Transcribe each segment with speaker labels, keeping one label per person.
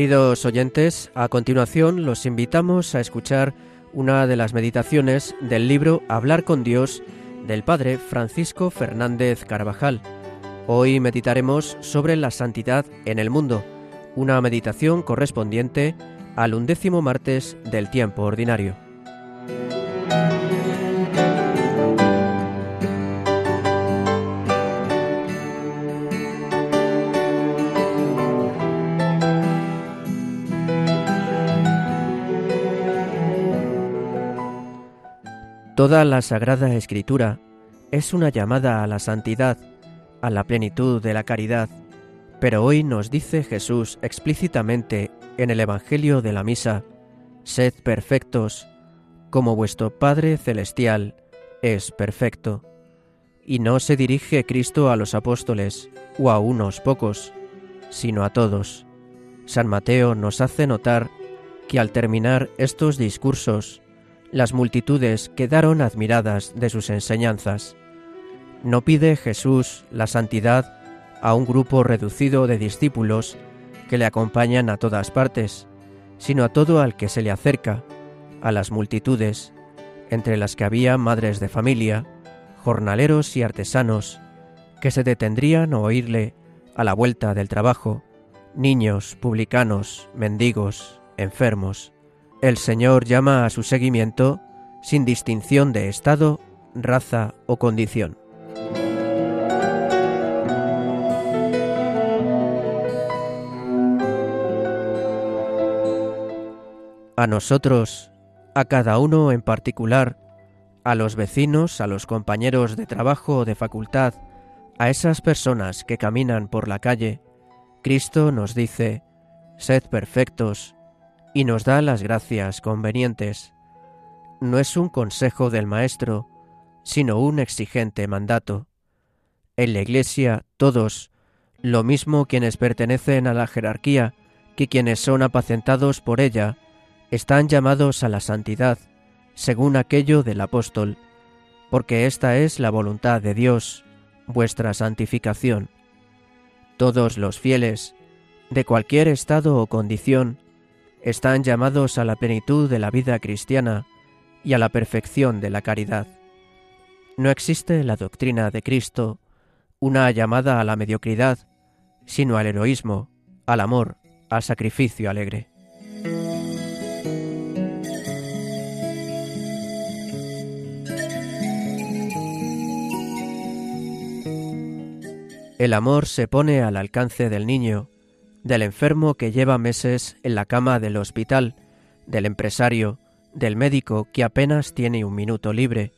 Speaker 1: Queridos oyentes, a continuación los invitamos a escuchar una de las meditaciones del libro Hablar con Dios del Padre Francisco Fernández Carvajal. Hoy meditaremos sobre la santidad en el mundo, una meditación correspondiente al undécimo martes del tiempo ordinario. Toda la Sagrada Escritura es una llamada a la santidad, a la plenitud de la caridad, pero hoy nos dice Jesús explícitamente en el Evangelio de la Misa, Sed perfectos, como vuestro Padre Celestial es perfecto. Y no se dirige Cristo a los apóstoles o a unos pocos, sino a todos. San Mateo nos hace notar que al terminar estos discursos, las multitudes quedaron admiradas de sus enseñanzas. No pide Jesús la santidad a un grupo reducido de discípulos que le acompañan a todas partes, sino a todo al que se le acerca, a las multitudes, entre las que había madres de familia, jornaleros y artesanos, que se detendrían a oírle a la vuelta del trabajo, niños, publicanos, mendigos, enfermos. El Señor llama a su seguimiento sin distinción de estado, raza o condición. A nosotros, a cada uno en particular, a los vecinos, a los compañeros de trabajo o de facultad, a esas personas que caminan por la calle, Cristo nos dice, Sed perfectos y nos da las gracias convenientes. No es un consejo del Maestro, sino un exigente mandato. En la Iglesia todos, lo mismo quienes pertenecen a la jerarquía que quienes son apacentados por ella, están llamados a la santidad, según aquello del apóstol, porque esta es la voluntad de Dios, vuestra santificación. Todos los fieles, de cualquier estado o condición, están llamados a la plenitud de la vida cristiana y a la perfección de la caridad. No existe la doctrina de Cristo una llamada a la mediocridad, sino al heroísmo, al amor, al sacrificio alegre. El amor se pone al alcance del niño del enfermo que lleva meses en la cama del hospital, del empresario, del médico que apenas tiene un minuto libre,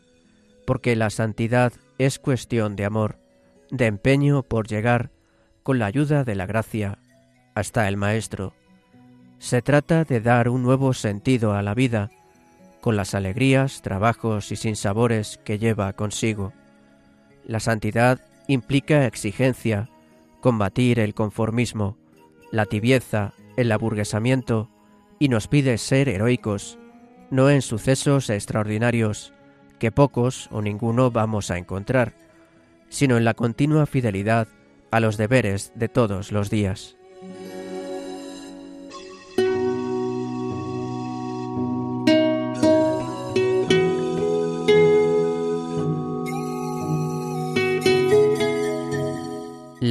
Speaker 1: porque la santidad es cuestión de amor, de empeño por llegar, con la ayuda de la gracia, hasta el Maestro. Se trata de dar un nuevo sentido a la vida, con las alegrías, trabajos y sinsabores que lleva consigo. La santidad implica exigencia, combatir el conformismo, la tibieza, el aburguesamiento, y nos pide ser heroicos, no en sucesos extraordinarios, que pocos o ninguno vamos a encontrar, sino en la continua fidelidad a los deberes de todos los días.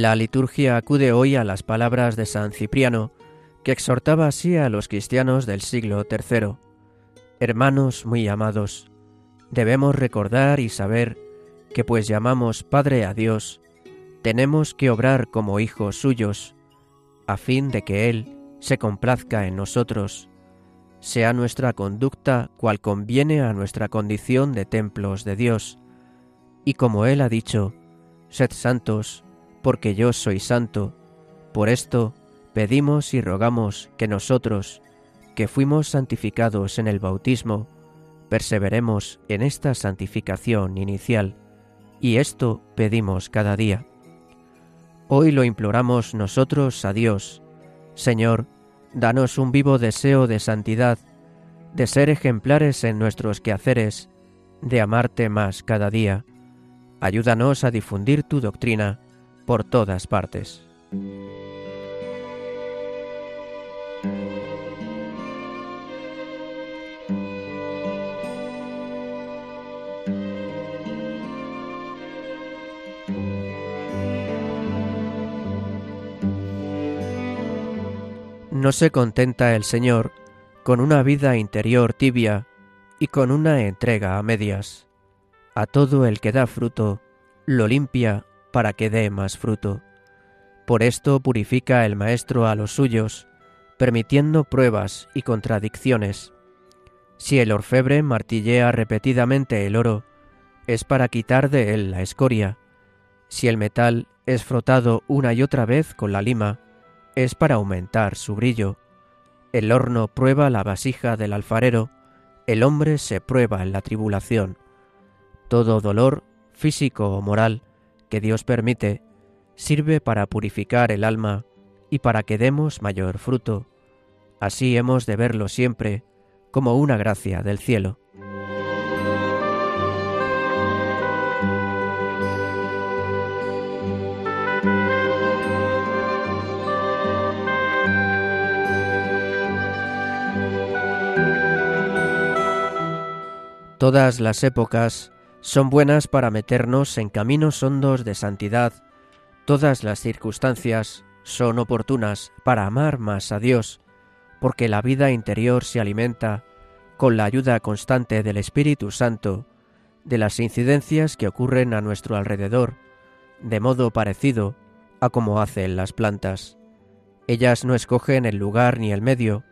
Speaker 1: La liturgia acude hoy a las palabras de San Cipriano, que exhortaba así a los cristianos del siglo III. Hermanos muy amados, debemos recordar y saber que pues llamamos Padre a Dios, tenemos que obrar como hijos suyos, a fin de que Él se complazca en nosotros, sea nuestra conducta cual conviene a nuestra condición de templos de Dios, y como Él ha dicho, sed santos, porque yo soy santo. Por esto pedimos y rogamos que nosotros, que fuimos santificados en el bautismo, perseveremos en esta santificación inicial, y esto pedimos cada día. Hoy lo imploramos nosotros a Dios. Señor, danos un vivo deseo de santidad, de ser ejemplares en nuestros quehaceres, de amarte más cada día. Ayúdanos a difundir tu doctrina por todas partes. No se contenta el Señor con una vida interior tibia y con una entrega a medias. A todo el que da fruto, lo limpia para que dé más fruto. Por esto purifica el Maestro a los suyos, permitiendo pruebas y contradicciones. Si el orfebre martillea repetidamente el oro, es para quitar de él la escoria. Si el metal es frotado una y otra vez con la lima, es para aumentar su brillo. El horno prueba la vasija del alfarero, el hombre se prueba en la tribulación. Todo dolor, físico o moral, que Dios permite, sirve para purificar el alma y para que demos mayor fruto. Así hemos de verlo siempre como una gracia del cielo. Todas las épocas son buenas para meternos en caminos hondos de santidad. Todas las circunstancias son oportunas para amar más a Dios, porque la vida interior se alimenta con la ayuda constante del Espíritu Santo de las incidencias que ocurren a nuestro alrededor, de modo parecido a como hacen las plantas. Ellas no escogen el lugar ni el medio,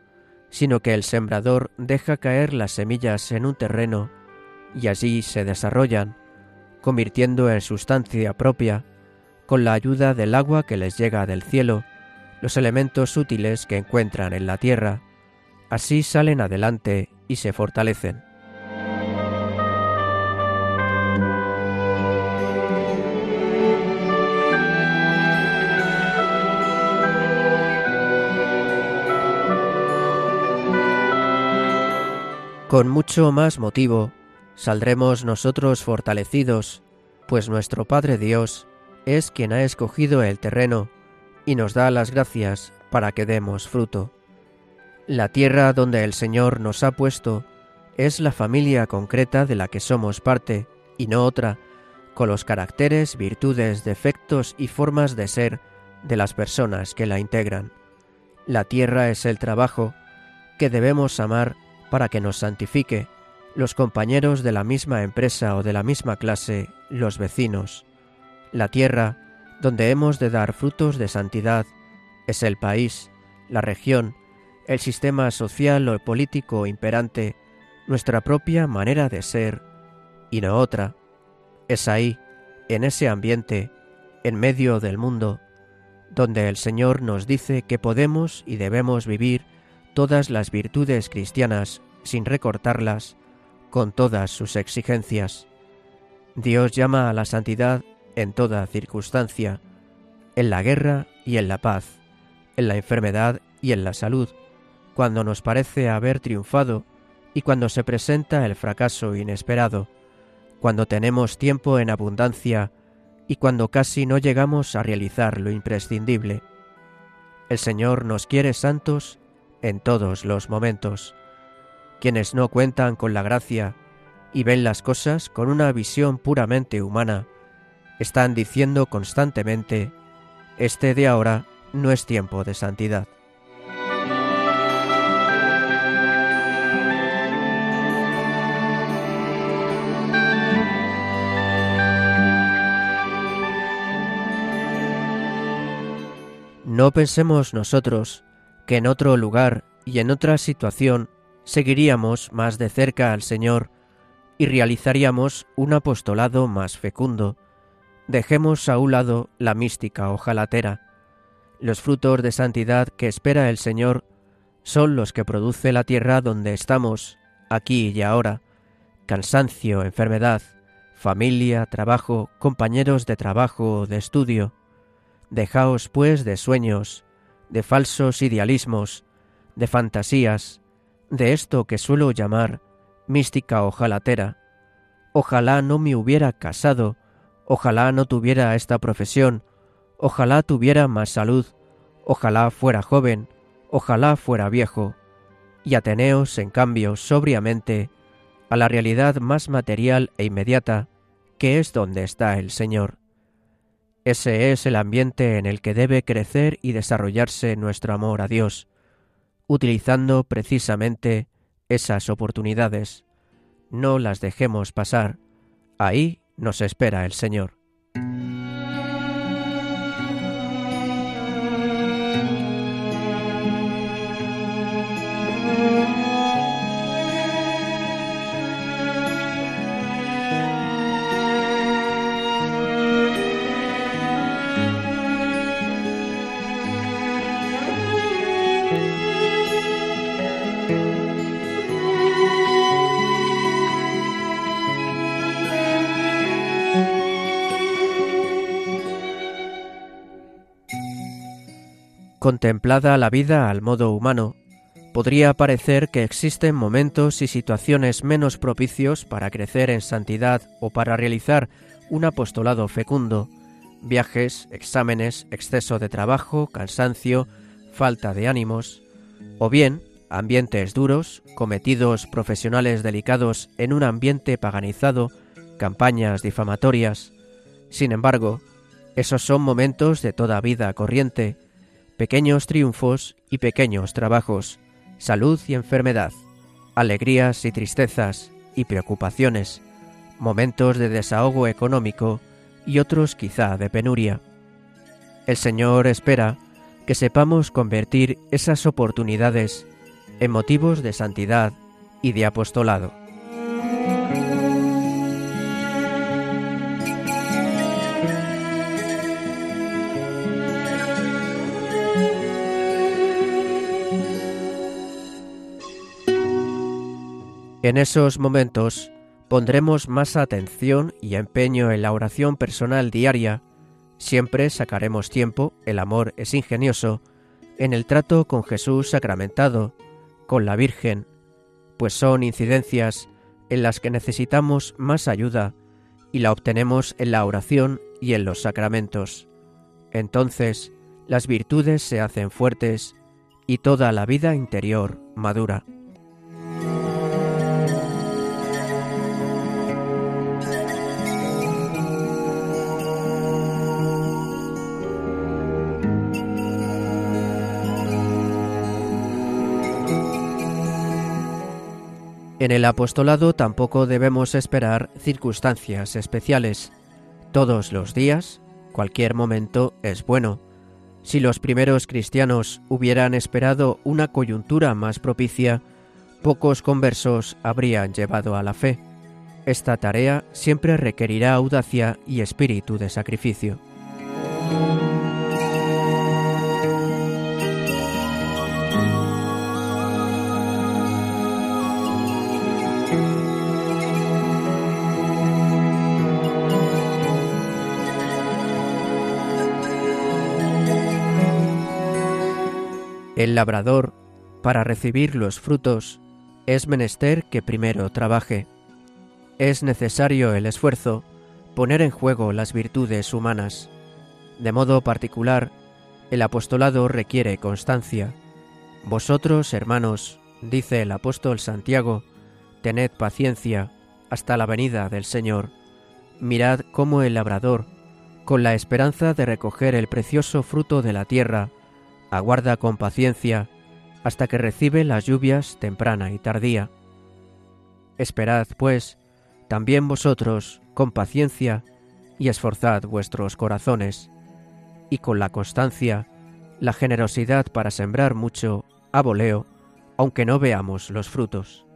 Speaker 1: sino que el sembrador deja caer las semillas en un terreno y allí se desarrollan, convirtiendo en sustancia propia, con la ayuda del agua que les llega del cielo, los elementos útiles que encuentran en la tierra. Así salen adelante y se fortalecen. Con mucho más motivo, saldremos nosotros fortalecidos, pues nuestro Padre Dios es quien ha escogido el terreno y nos da las gracias para que demos fruto. La tierra donde el Señor nos ha puesto es la familia concreta de la que somos parte y no otra, con los caracteres, virtudes, defectos y formas de ser de las personas que la integran. La tierra es el trabajo que debemos amar para que nos santifique los compañeros de la misma empresa o de la misma clase, los vecinos. La tierra, donde hemos de dar frutos de santidad, es el país, la región, el sistema social o político imperante, nuestra propia manera de ser, y no otra. Es ahí, en ese ambiente, en medio del mundo, donde el Señor nos dice que podemos y debemos vivir todas las virtudes cristianas sin recortarlas, con todas sus exigencias. Dios llama a la santidad en toda circunstancia, en la guerra y en la paz, en la enfermedad y en la salud, cuando nos parece haber triunfado y cuando se presenta el fracaso inesperado, cuando tenemos tiempo en abundancia y cuando casi no llegamos a realizar lo imprescindible. El Señor nos quiere santos en todos los momentos. Quienes no cuentan con la gracia y ven las cosas con una visión puramente humana, están diciendo constantemente, este de ahora no es tiempo de santidad. No pensemos nosotros que en otro lugar y en otra situación seguiríamos más de cerca al Señor y realizaríamos un apostolado más fecundo. Dejemos a un lado la mística ojalatera. Los frutos de santidad que espera el Señor son los que produce la tierra donde estamos, aquí y ahora. Cansancio, enfermedad, familia, trabajo, compañeros de trabajo o de estudio. Dejaos, pues, de sueños, de falsos idealismos, de fantasías, de esto que suelo llamar mística ojalatera. Ojalá no me hubiera casado, ojalá no tuviera esta profesión, ojalá tuviera más salud, ojalá fuera joven, ojalá fuera viejo, y ateneos, en cambio, sobriamente, a la realidad más material e inmediata, que es donde está el Señor. Ese es el ambiente en el que debe crecer y desarrollarse nuestro amor a Dios, utilizando precisamente esas oportunidades. No las dejemos pasar. Ahí nos espera el Señor. Contemplada la vida al modo humano, podría parecer que existen momentos y situaciones menos propicios para crecer en santidad o para realizar un apostolado fecundo, viajes, exámenes, exceso de trabajo, cansancio, falta de ánimos, o bien ambientes duros, cometidos profesionales delicados en un ambiente paganizado, campañas difamatorias. Sin embargo, esos son momentos de toda vida corriente, pequeños triunfos y pequeños trabajos, salud y enfermedad, alegrías y tristezas y preocupaciones, momentos de desahogo económico y otros quizá de penuria. El Señor espera que sepamos convertir esas oportunidades en motivos de santidad y de apostolado. En esos momentos pondremos más atención y empeño en la oración personal diaria, siempre sacaremos tiempo, el amor es ingenioso, en el trato con Jesús sacramentado, con la Virgen, pues son incidencias en las que necesitamos más ayuda y la obtenemos en la oración y en los sacramentos. Entonces, las virtudes se hacen fuertes y toda la vida interior madura. En el apostolado tampoco debemos esperar circunstancias especiales. Todos los días, cualquier momento es bueno. Si los primeros cristianos hubieran esperado una coyuntura más propicia, pocos conversos habrían llevado a la fe. Esta tarea siempre requerirá audacia y espíritu de sacrificio. El labrador, para recibir los frutos, es menester que primero trabaje. Es necesario el esfuerzo, poner en juego las virtudes humanas. De modo particular, el apostolado requiere constancia. Vosotros, hermanos, dice el apóstol Santiago, tened paciencia hasta la venida del Señor. Mirad cómo el labrador, con la esperanza de recoger el precioso fruto de la tierra, aguarda con paciencia hasta que recibe las lluvias temprana y tardía. Esperad, pues, también vosotros con paciencia y esforzad vuestros corazones, y con la constancia, la generosidad para sembrar mucho a aunque no veamos los frutos.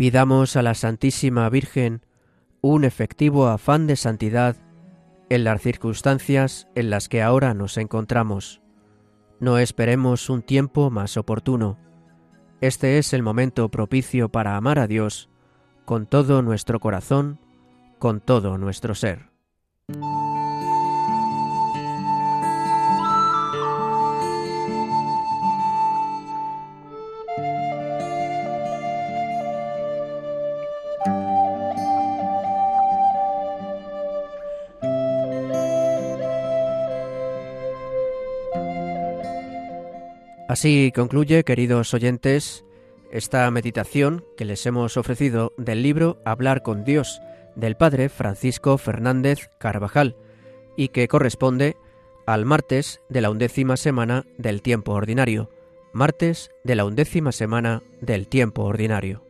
Speaker 1: Pidamos a la Santísima Virgen un efectivo afán de santidad en las circunstancias en las que ahora nos encontramos. No esperemos un tiempo más oportuno. Este es el momento propicio para amar a Dios con todo nuestro corazón, con todo nuestro ser. Así concluye, queridos oyentes, esta meditación que les hemos ofrecido del libro Hablar con Dios del Padre Francisco Fernández Carvajal y que corresponde al martes de la undécima semana del tiempo ordinario, martes de la undécima semana del tiempo ordinario.